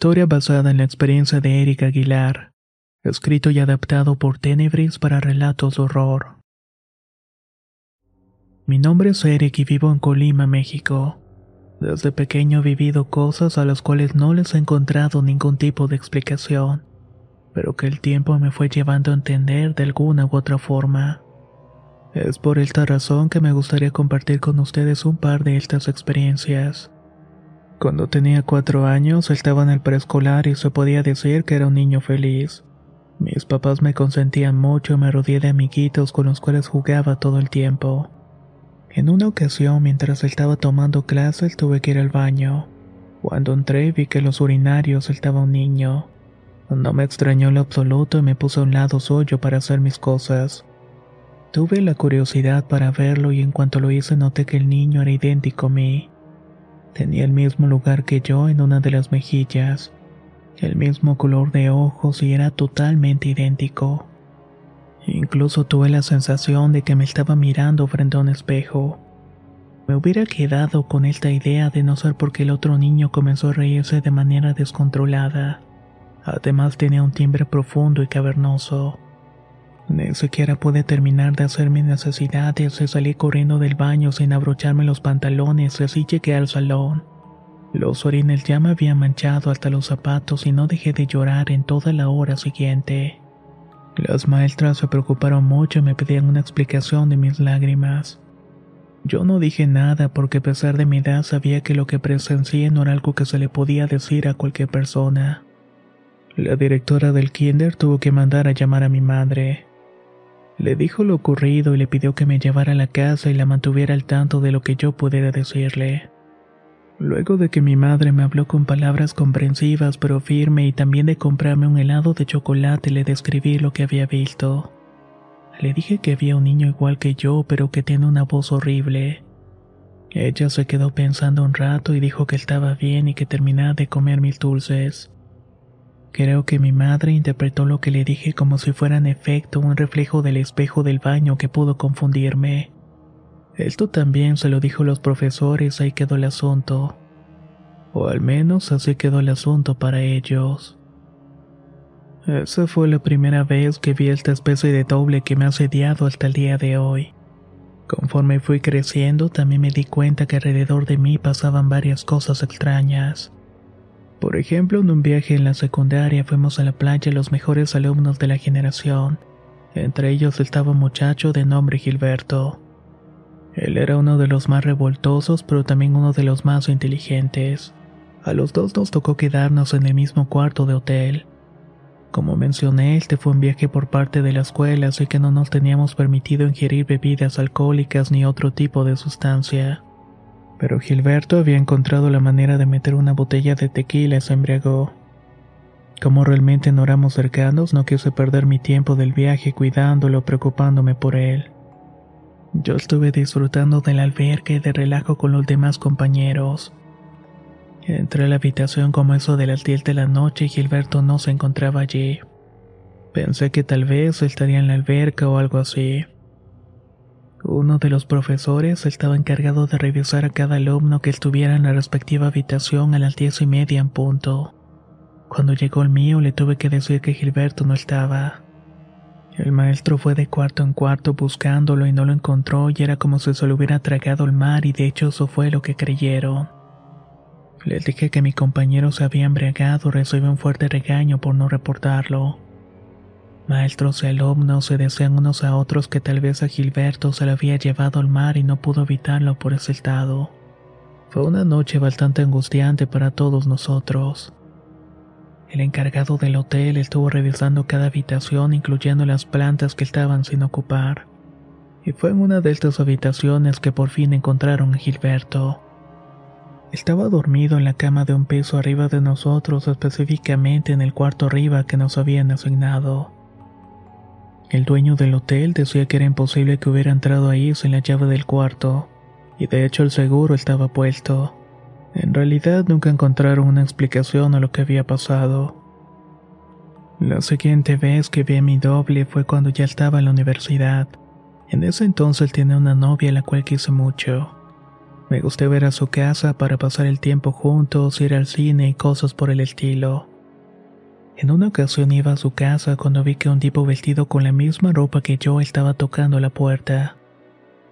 Historia basada en la experiencia de Eric Aguilar. Escrito y adaptado por Tenebris para relatos de horror. Mi nombre es Eric y vivo en Colima, México. Desde pequeño he vivido cosas a las cuales no les he encontrado ningún tipo de explicación, pero que el tiempo me fue llevando a entender de alguna u otra forma. Es por esta razón que me gustaría compartir con ustedes un par de estas experiencias. Cuando tenía cuatro años estaba en el preescolar y se podía decir que era un niño feliz. Mis papás me consentían mucho y me rodeé de amiguitos con los cuales jugaba todo el tiempo. En una ocasión, mientras estaba tomando clases, tuve que ir al baño. Cuando entré vi que en los urinarios estaba un niño. No me extrañó lo absoluto y me puse a un lado suyo para hacer mis cosas. Tuve la curiosidad para verlo y en cuanto lo hice noté que el niño era idéntico a mí. Tenía el mismo lugar que yo en una de las mejillas, el mismo color de ojos y era totalmente idéntico. Incluso tuve la sensación de que me estaba mirando frente a un espejo. Me hubiera quedado con esta idea de no ser porque el otro niño comenzó a reírse de manera descontrolada. Además tenía un timbre profundo y cavernoso. Ni siquiera pude terminar de hacer mis necesidades y salí corriendo del baño sin abrocharme los pantalones y así llegué al salón. Los orines ya me habían manchado hasta los zapatos y no dejé de llorar en toda la hora siguiente. Las maestras se preocuparon mucho y me pedían una explicación de mis lágrimas. Yo no dije nada porque a pesar de mi edad sabía que lo que presencié no era algo que se le podía decir a cualquier persona. La directora del kinder tuvo que mandar a llamar a mi madre. Le dijo lo ocurrido y le pidió que me llevara a la casa y la mantuviera al tanto de lo que yo pudiera decirle. Luego de que mi madre me habló con palabras comprensivas pero firme y también de comprarme un helado de chocolate le describí lo que había visto. Le dije que había un niño igual que yo pero que tiene una voz horrible. Ella se quedó pensando un rato y dijo que estaba bien y que terminaba de comer mis dulces. Creo que mi madre interpretó lo que le dije como si fuera en efecto un reflejo del espejo del baño que pudo confundirme. Esto también se lo dijo los profesores, ahí quedó el asunto. O al menos así quedó el asunto para ellos. Esa fue la primera vez que vi esta especie de doble que me ha asediado hasta el día de hoy. Conforme fui creciendo, también me di cuenta que alrededor de mí pasaban varias cosas extrañas. Por ejemplo, en un viaje en la secundaria fuimos a la playa los mejores alumnos de la generación. Entre ellos estaba un muchacho de nombre Gilberto. Él era uno de los más revoltosos, pero también uno de los más inteligentes. A los dos nos tocó quedarnos en el mismo cuarto de hotel. Como mencioné, este fue un viaje por parte de la escuela, así que no nos teníamos permitido ingerir bebidas alcohólicas ni otro tipo de sustancia pero Gilberto había encontrado la manera de meter una botella de tequila y se embriagó. Como realmente no éramos cercanos, no quise perder mi tiempo del viaje cuidándolo, preocupándome por él. Yo estuve disfrutando del albergue y de relajo con los demás compañeros. Entré a la habitación como eso de las 10 de la noche y Gilberto no se encontraba allí. Pensé que tal vez estaría en la alberca o algo así. Uno de los profesores estaba encargado de revisar a cada alumno que estuviera en la respectiva habitación a las diez y media en punto. Cuando llegó el mío le tuve que decir que Gilberto no estaba. El maestro fue de cuarto en cuarto buscándolo y no lo encontró y era como si se lo hubiera tragado el mar y de hecho eso fue lo que creyeron. Les dije que mi compañero se había embriagado y recibió un fuerte regaño por no reportarlo. Maestros y alumnos se decían unos a otros que tal vez a Gilberto se lo había llevado al mar y no pudo evitarlo por ese. Fue una noche bastante angustiante para todos nosotros. El encargado del hotel estuvo revisando cada habitación incluyendo las plantas que estaban sin ocupar. Y fue en una de estas habitaciones que por fin encontraron a Gilberto. Estaba dormido en la cama de un piso arriba de nosotros, específicamente en el cuarto arriba que nos habían asignado. El dueño del hotel decía que era imposible que hubiera entrado ahí sin la llave del cuarto, y de hecho el seguro estaba puesto. En realidad nunca encontraron una explicación a lo que había pasado. La siguiente vez que vi a mi doble fue cuando ya estaba en la universidad. En ese entonces tenía una novia a la cual quise mucho. Me gusté ver a su casa para pasar el tiempo juntos, ir al cine y cosas por el estilo. En una ocasión iba a su casa cuando vi que un tipo vestido con la misma ropa que yo estaba tocando la puerta.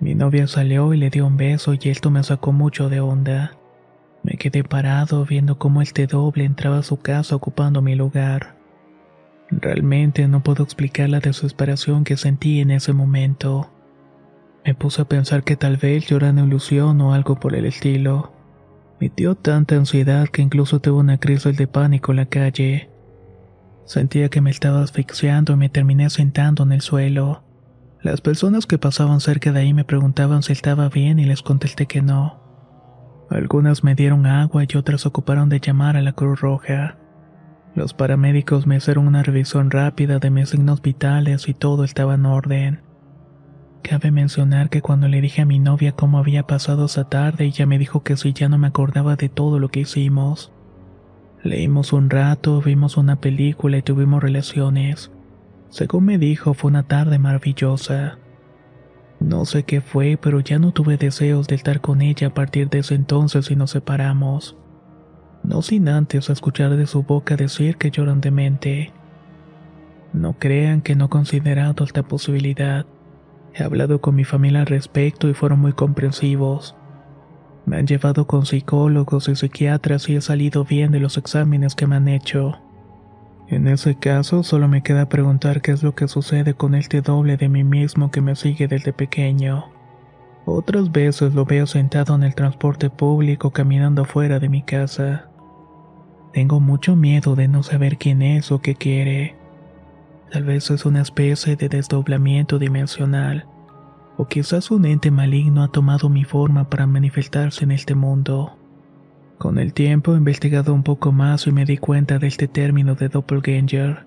Mi novia salió y le dio un beso y esto me sacó mucho de onda. Me quedé parado viendo cómo este doble entraba a su casa ocupando mi lugar. Realmente no puedo explicar la desesperación que sentí en ese momento. Me puse a pensar que tal vez yo era ilusión o algo por el estilo. Me dio tanta ansiedad que incluso tuve una crisis de pánico en la calle. Sentía que me estaba asfixiando y me terminé sentando en el suelo. Las personas que pasaban cerca de ahí me preguntaban si estaba bien y les contesté que no. Algunas me dieron agua y otras ocuparon de llamar a la Cruz Roja. Los paramédicos me hicieron una revisión rápida de mis signos vitales y todo estaba en orden. Cabe mencionar que cuando le dije a mi novia cómo había pasado esa tarde, ella me dijo que si ya no me acordaba de todo lo que hicimos. Leímos un rato, vimos una película y tuvimos relaciones. Según me dijo, fue una tarde maravillosa. No sé qué fue, pero ya no tuve deseos de estar con ella a partir de ese entonces y nos separamos. No sin antes escuchar de su boca decir que lloran de mente. No crean que no he considerado esta posibilidad. He hablado con mi familia al respecto y fueron muy comprensivos. Me han llevado con psicólogos y psiquiatras y he salido bien de los exámenes que me han hecho. En ese caso, solo me queda preguntar qué es lo que sucede con este doble de mí mismo que me sigue desde pequeño. Otras veces lo veo sentado en el transporte público caminando fuera de mi casa. Tengo mucho miedo de no saber quién es o qué quiere. Tal vez es una especie de desdoblamiento dimensional, o quizás un ente maligno ha tomado mi forma para manifestarse en este mundo. Con el tiempo he investigado un poco más y me di cuenta de este término de doppelganger,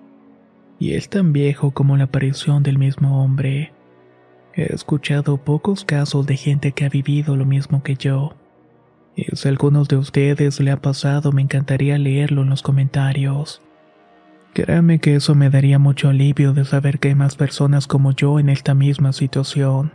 y es tan viejo como la aparición del mismo hombre. He escuchado pocos casos de gente que ha vivido lo mismo que yo. Y si a algunos de ustedes le ha pasado, me encantaría leerlo en los comentarios. Créame que eso me daría mucho alivio de saber que hay más personas como yo en esta misma situación.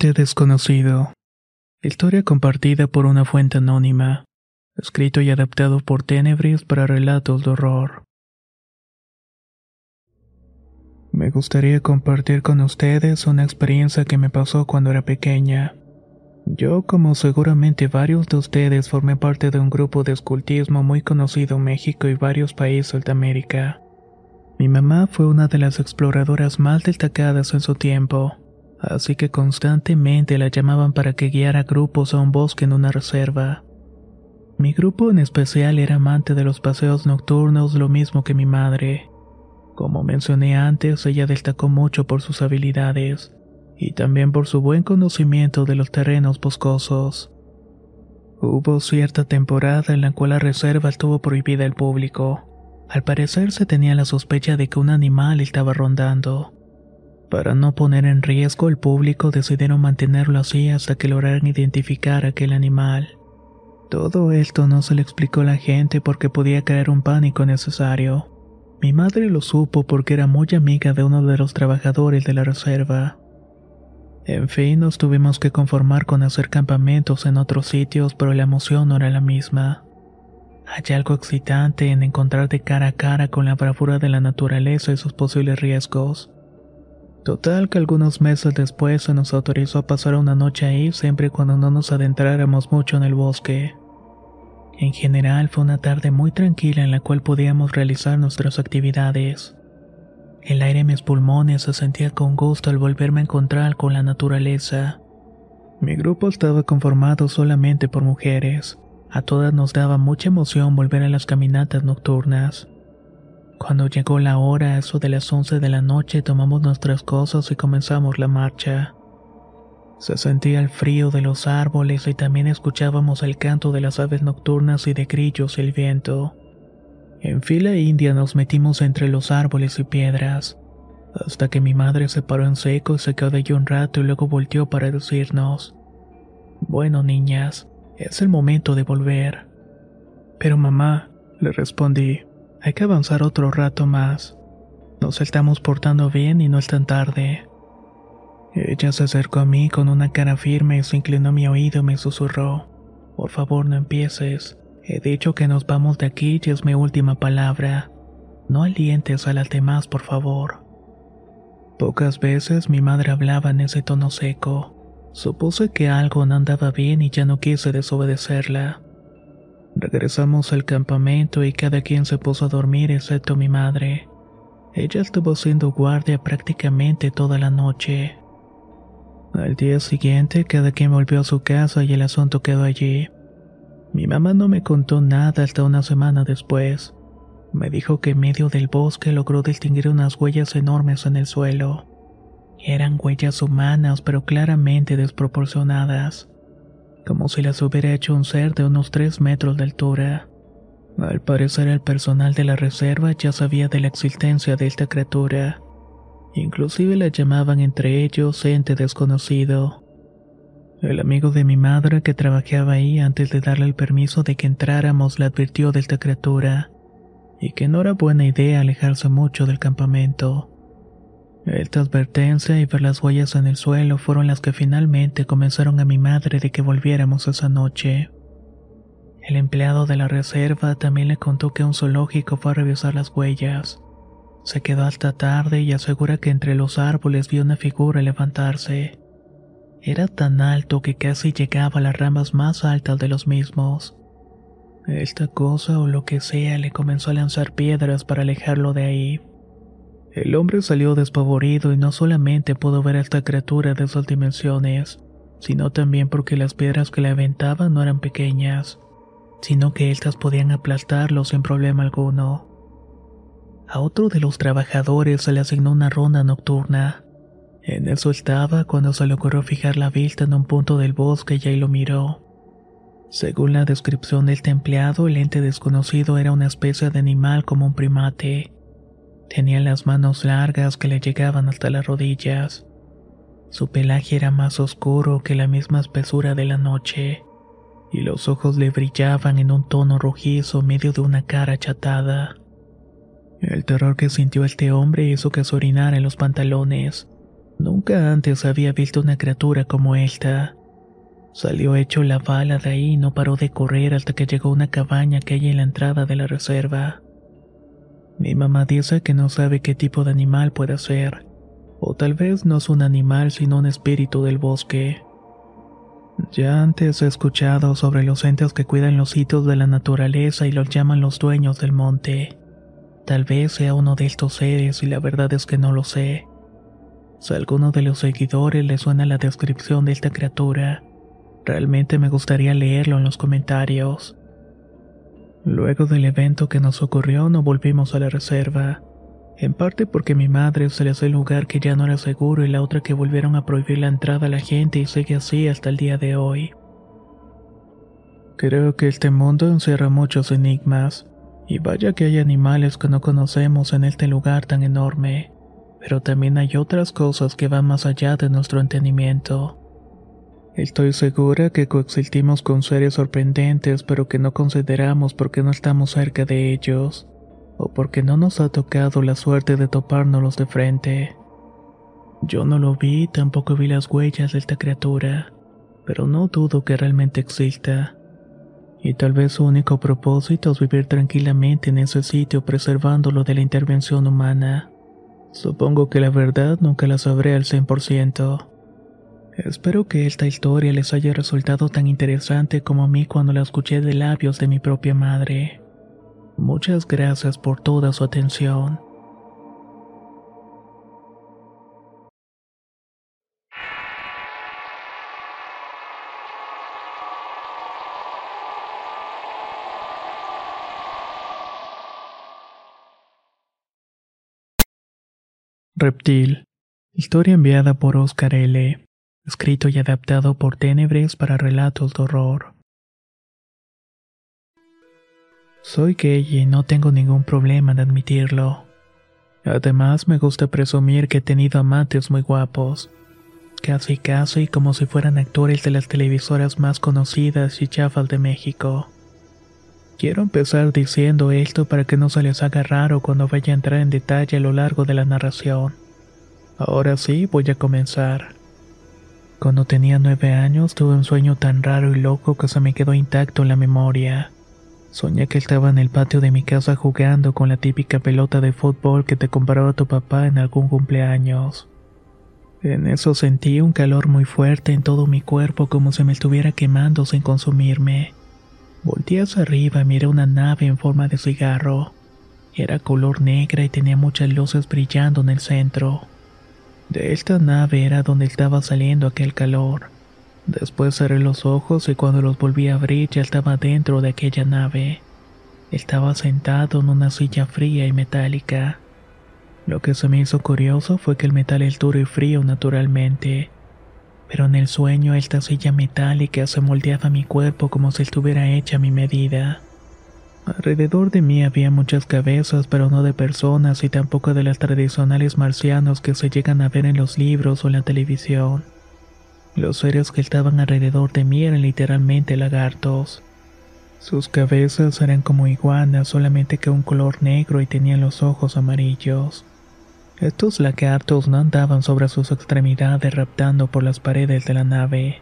Ente desconocido. Historia compartida por una fuente anónima. escrito y adaptado por Tenebris para relatos de horror. Me gustaría compartir con ustedes una experiencia que me pasó cuando era pequeña. Yo, como seguramente varios de ustedes, formé parte de un grupo de escultismo muy conocido en México y varios países de América. Mi mamá fue una de las exploradoras más destacadas en su tiempo, así que constantemente la llamaban para que guiara grupos a un bosque en una reserva. Mi grupo en especial era amante de los paseos nocturnos lo mismo que mi madre. Como mencioné antes, ella destacó mucho por sus habilidades y también por su buen conocimiento de los terrenos boscosos. Hubo cierta temporada en la cual la reserva estuvo prohibida al público. Al parecer se tenía la sospecha de que un animal estaba rondando. Para no poner en riesgo al público decidieron mantenerlo así hasta que lograran identificar a aquel animal. Todo esto no se le explicó a la gente porque podía caer un pánico necesario. Mi madre lo supo porque era muy amiga de uno de los trabajadores de la reserva. En fin, nos tuvimos que conformar con hacer campamentos en otros sitios, pero la emoción no era la misma. Hay algo excitante en encontrar de cara a cara con la bravura de la naturaleza y sus posibles riesgos. Total que algunos meses después se nos autorizó a pasar una noche ahí siempre y cuando no nos adentráramos mucho en el bosque. En general fue una tarde muy tranquila en la cual podíamos realizar nuestras actividades. El aire en mis pulmones se sentía con gusto al volverme a encontrar con la naturaleza. Mi grupo estaba conformado solamente por mujeres. A todas nos daba mucha emoción volver a las caminatas nocturnas. Cuando llegó la hora, eso de las 11 de la noche, tomamos nuestras cosas y comenzamos la marcha. Se sentía el frío de los árboles y también escuchábamos el canto de las aves nocturnas y de grillos y el viento. En fila india nos metimos entre los árboles y piedras, hasta que mi madre se paró en seco y se quedó allí un rato y luego volteó para decirnos, Bueno niñas, es el momento de volver. Pero mamá, le respondí, hay que avanzar otro rato más. Nos estamos portando bien y no es tan tarde. Ella se acercó a mí con una cara firme se inclinó a mi oído y me susurró. Por favor, no empieces. He dicho que nos vamos de aquí y es mi última palabra. No alientes a las demás, por favor. Pocas veces mi madre hablaba en ese tono seco. Supuse que algo no andaba bien y ya no quise desobedecerla. Regresamos al campamento y cada quien se puso a dormir excepto mi madre. Ella estuvo haciendo guardia prácticamente toda la noche. Al día siguiente cada quien volvió a su casa y el asunto quedó allí. Mi mamá no me contó nada hasta una semana después. Me dijo que en medio del bosque logró distinguir unas huellas enormes en el suelo. Eran huellas humanas pero claramente desproporcionadas como si las hubiera hecho un ser de unos 3 metros de altura. Al parecer el personal de la reserva ya sabía de la existencia de esta criatura. Inclusive la llamaban entre ellos ente desconocido. El amigo de mi madre que trabajaba ahí antes de darle el permiso de que entráramos le advirtió de esta criatura y que no era buena idea alejarse mucho del campamento. Esta advertencia y ver las huellas en el suelo fueron las que finalmente convenceron a mi madre de que volviéramos esa noche. El empleado de la reserva también le contó que un zoológico fue a revisar las huellas. Se quedó hasta tarde y asegura que entre los árboles vio una figura levantarse. Era tan alto que casi llegaba a las ramas más altas de los mismos. Esta cosa o lo que sea le comenzó a lanzar piedras para alejarlo de ahí. El hombre salió despavorido y no solamente pudo ver a esta criatura de esas dimensiones, sino también porque las piedras que le aventaban no eran pequeñas, sino que estas podían aplastarlo sin problema alguno. A otro de los trabajadores se le asignó una ronda nocturna. En eso estaba cuando se le ocurrió fijar la vista en un punto del bosque y ahí lo miró. Según la descripción del empleado, el ente desconocido era una especie de animal como un primate Tenía las manos largas que le llegaban hasta las rodillas. Su pelaje era más oscuro que la misma espesura de la noche, y los ojos le brillaban en un tono rojizo medio de una cara achatada. El terror que sintió este hombre hizo que se orinara en los pantalones. Nunca antes había visto una criatura como esta. Salió hecho la bala de ahí y no paró de correr hasta que llegó a una cabaña que hay en la entrada de la reserva. Mi mamá dice que no sabe qué tipo de animal puede ser, o tal vez no es un animal sino un espíritu del bosque. Ya antes he escuchado sobre los entes que cuidan los sitios de la naturaleza y los llaman los dueños del monte. Tal vez sea uno de estos seres y la verdad es que no lo sé. Si a alguno de los seguidores le suena la descripción de esta criatura, realmente me gustaría leerlo en los comentarios. Luego del evento que nos ocurrió no volvimos a la reserva, en parte porque mi madre se le hace el lugar que ya no era seguro y la otra que volvieron a prohibir la entrada a la gente y sigue así hasta el día de hoy. Creo que este mundo encierra muchos enigmas, y vaya que hay animales que no conocemos en este lugar tan enorme, pero también hay otras cosas que van más allá de nuestro entendimiento. Estoy segura que coexistimos con seres sorprendentes, pero que no consideramos porque no estamos cerca de ellos, o porque no nos ha tocado la suerte de topárnoslos de frente. Yo no lo vi, tampoco vi las huellas de esta criatura, pero no dudo que realmente exista. Y tal vez su único propósito es vivir tranquilamente en ese sitio preservándolo de la intervención humana. Supongo que la verdad nunca la sabré al 100%. Espero que esta historia les haya resultado tan interesante como a mí cuando la escuché de labios de mi propia madre. Muchas gracias por toda su atención. Reptil. Historia enviada por Oscar L escrito y adaptado por Tenebres para relatos de horror. Soy gay y no tengo ningún problema en admitirlo. Además, me gusta presumir que he tenido amantes muy guapos, casi casi como si fueran actores de las televisoras más conocidas y chafas de México. Quiero empezar diciendo esto para que no se les haga raro cuando vaya a entrar en detalle a lo largo de la narración. Ahora sí, voy a comenzar. Cuando tenía nueve años tuve un sueño tan raro y loco que se me quedó intacto en la memoria. Soñé que estaba en el patio de mi casa jugando con la típica pelota de fútbol que te compraba tu papá en algún cumpleaños. En eso sentí un calor muy fuerte en todo mi cuerpo como si me estuviera quemando sin consumirme. Volté hacia arriba y miré una nave en forma de cigarro. Era color negra y tenía muchas luces brillando en el centro. De esta nave era donde estaba saliendo aquel calor. Después cerré los ojos y cuando los volví a abrir ya estaba dentro de aquella nave. Estaba sentado en una silla fría y metálica. Lo que se me hizo curioso fue que el metal es duro y frío naturalmente, pero en el sueño esta silla metálica se moldeaba mi cuerpo como si estuviera hecha a mi medida. Alrededor de mí había muchas cabezas, pero no de personas y tampoco de las tradicionales marcianos que se llegan a ver en los libros o la televisión. Los seres que estaban alrededor de mí eran literalmente lagartos. Sus cabezas eran como iguanas, solamente que un color negro y tenían los ojos amarillos. Estos lagartos no andaban sobre sus extremidades raptando por las paredes de la nave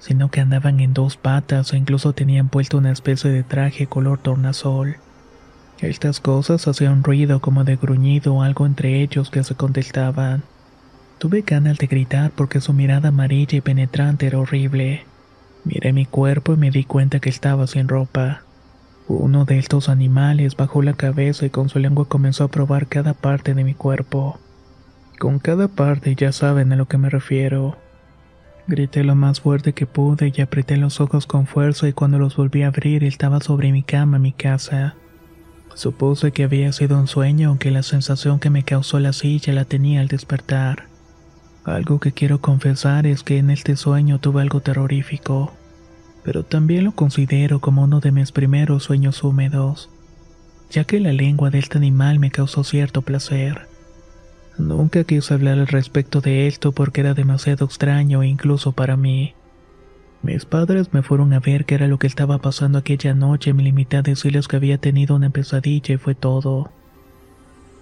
sino que andaban en dos patas o incluso tenían puesto una especie de traje color tornasol. Estas cosas hacían ruido como de gruñido o algo entre ellos que se contestaban. Tuve ganas de gritar porque su mirada amarilla y penetrante era horrible. Miré mi cuerpo y me di cuenta que estaba sin ropa. Uno de estos animales bajó la cabeza y con su lengua comenzó a probar cada parte de mi cuerpo. Con cada parte ya saben a lo que me refiero. Grité lo más fuerte que pude y apreté los ojos con fuerza y cuando los volví a abrir estaba sobre mi cama mi casa. Supuse que había sido un sueño aunque la sensación que me causó la silla la tenía al despertar. Algo que quiero confesar es que en este sueño tuve algo terrorífico, pero también lo considero como uno de mis primeros sueños húmedos, ya que la lengua de este animal me causó cierto placer. Nunca quise hablar al respecto de esto porque era demasiado extraño incluso para mí. Mis padres me fueron a ver qué era lo que estaba pasando aquella noche me limité a decirles que había tenido una pesadilla y fue todo.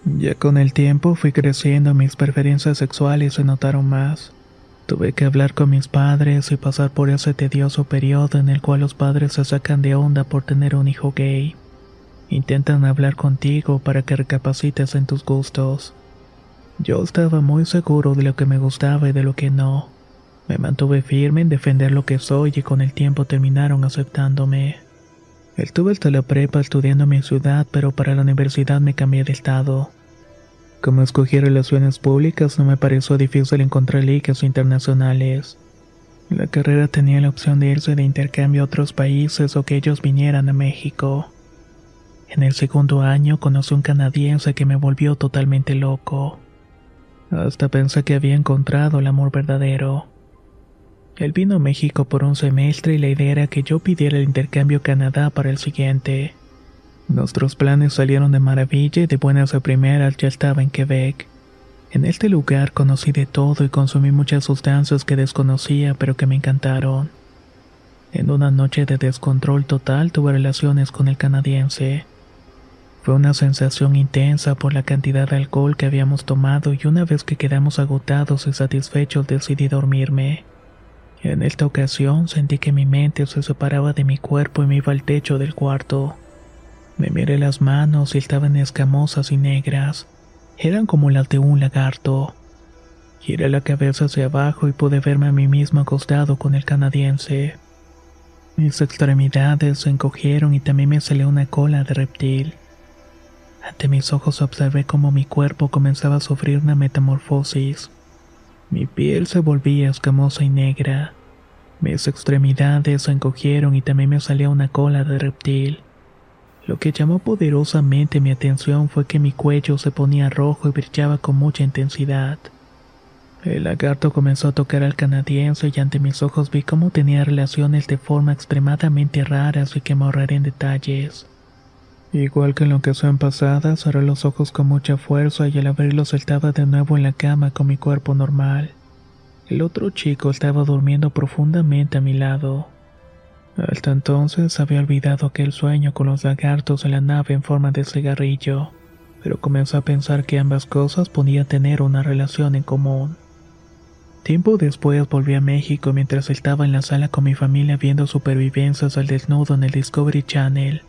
Ya con el tiempo fui creciendo mis preferencias sexuales se notaron más. Tuve que hablar con mis padres y pasar por ese tedioso periodo en el cual los padres se sacan de onda por tener un hijo gay. Intentan hablar contigo para que recapacites en tus gustos. Yo estaba muy seguro de lo que me gustaba y de lo que no. Me mantuve firme en defender lo que soy y con el tiempo terminaron aceptándome. Estuve hasta la prepa estudiando en mi ciudad, pero para la universidad me cambié de estado. Como escogí relaciones públicas, no me pareció difícil encontrar ligas internacionales. La carrera tenía la opción de irse de intercambio a otros países o que ellos vinieran a México. En el segundo año conocí un canadiense que me volvió totalmente loco. Hasta pensé que había encontrado el amor verdadero. Él vino a México por un semestre y la idea era que yo pidiera el intercambio Canadá para el siguiente. Nuestros planes salieron de maravilla y de buenas a primeras ya estaba en Quebec. En este lugar conocí de todo y consumí muchas sustancias que desconocía pero que me encantaron. En una noche de descontrol total tuve relaciones con el canadiense. Fue una sensación intensa por la cantidad de alcohol que habíamos tomado y una vez que quedamos agotados y satisfechos decidí dormirme. En esta ocasión sentí que mi mente se separaba de mi cuerpo y me iba al techo del cuarto. Me miré las manos y estaban escamosas y negras. Eran como las de un lagarto. Giré la cabeza hacia abajo y pude verme a mí mismo acostado con el canadiense. Mis extremidades se encogieron y también me salió una cola de reptil. Ante mis ojos observé cómo mi cuerpo comenzaba a sufrir una metamorfosis. Mi piel se volvía escamosa y negra. Mis extremidades se encogieron y también me salía una cola de reptil. Lo que llamó poderosamente mi atención fue que mi cuello se ponía rojo y brillaba con mucha intensidad. El lagarto comenzó a tocar al canadiense y ante mis ojos vi cómo tenía relaciones de forma extremadamente raras y que me ahorraré en detalles. Igual que en la ocasión pasada, cerré los ojos con mucha fuerza y al abrirlos estaba de nuevo en la cama con mi cuerpo normal. El otro chico estaba durmiendo profundamente a mi lado. Hasta entonces había olvidado aquel sueño con los lagartos en la nave en forma de cigarrillo, pero comenzó a pensar que ambas cosas podían tener una relación en común. Tiempo después volví a México mientras estaba en la sala con mi familia viendo supervivencias al desnudo en el Discovery Channel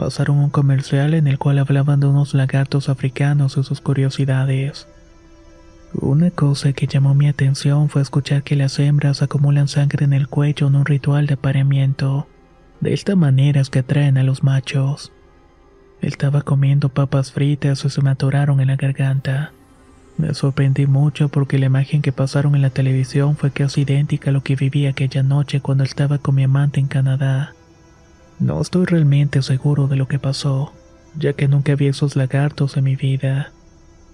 pasaron un comercial en el cual hablaban de unos lagartos africanos y sus curiosidades. Una cosa que llamó mi atención fue escuchar que las hembras acumulan sangre en el cuello en un ritual de apareamiento. De esta manera es que atraen a los machos. Estaba comiendo papas fritas y se me atoraron en la garganta. Me sorprendí mucho porque la imagen que pasaron en la televisión fue casi idéntica a lo que viví aquella noche cuando estaba con mi amante en Canadá. No estoy realmente seguro de lo que pasó, ya que nunca vi esos lagartos en mi vida,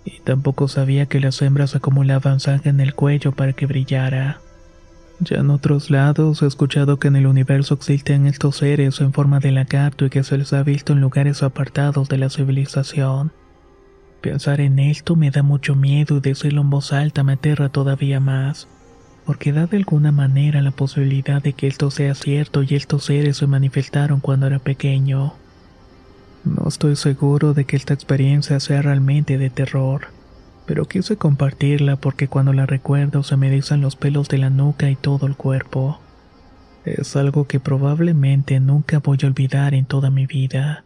y tampoco sabía que las hembras acumulaban sangre en el cuello para que brillara. Ya en otros lados he escuchado que en el universo existen estos seres en forma de lagarto y que se les ha visto en lugares apartados de la civilización. Pensar en esto me da mucho miedo y decirlo en voz alta me aterra todavía más porque da de alguna manera la posibilidad de que esto sea cierto y estos seres se manifestaron cuando era pequeño. No estoy seguro de que esta experiencia sea realmente de terror, pero quise compartirla porque cuando la recuerdo se me erizan los pelos de la nuca y todo el cuerpo. Es algo que probablemente nunca voy a olvidar en toda mi vida.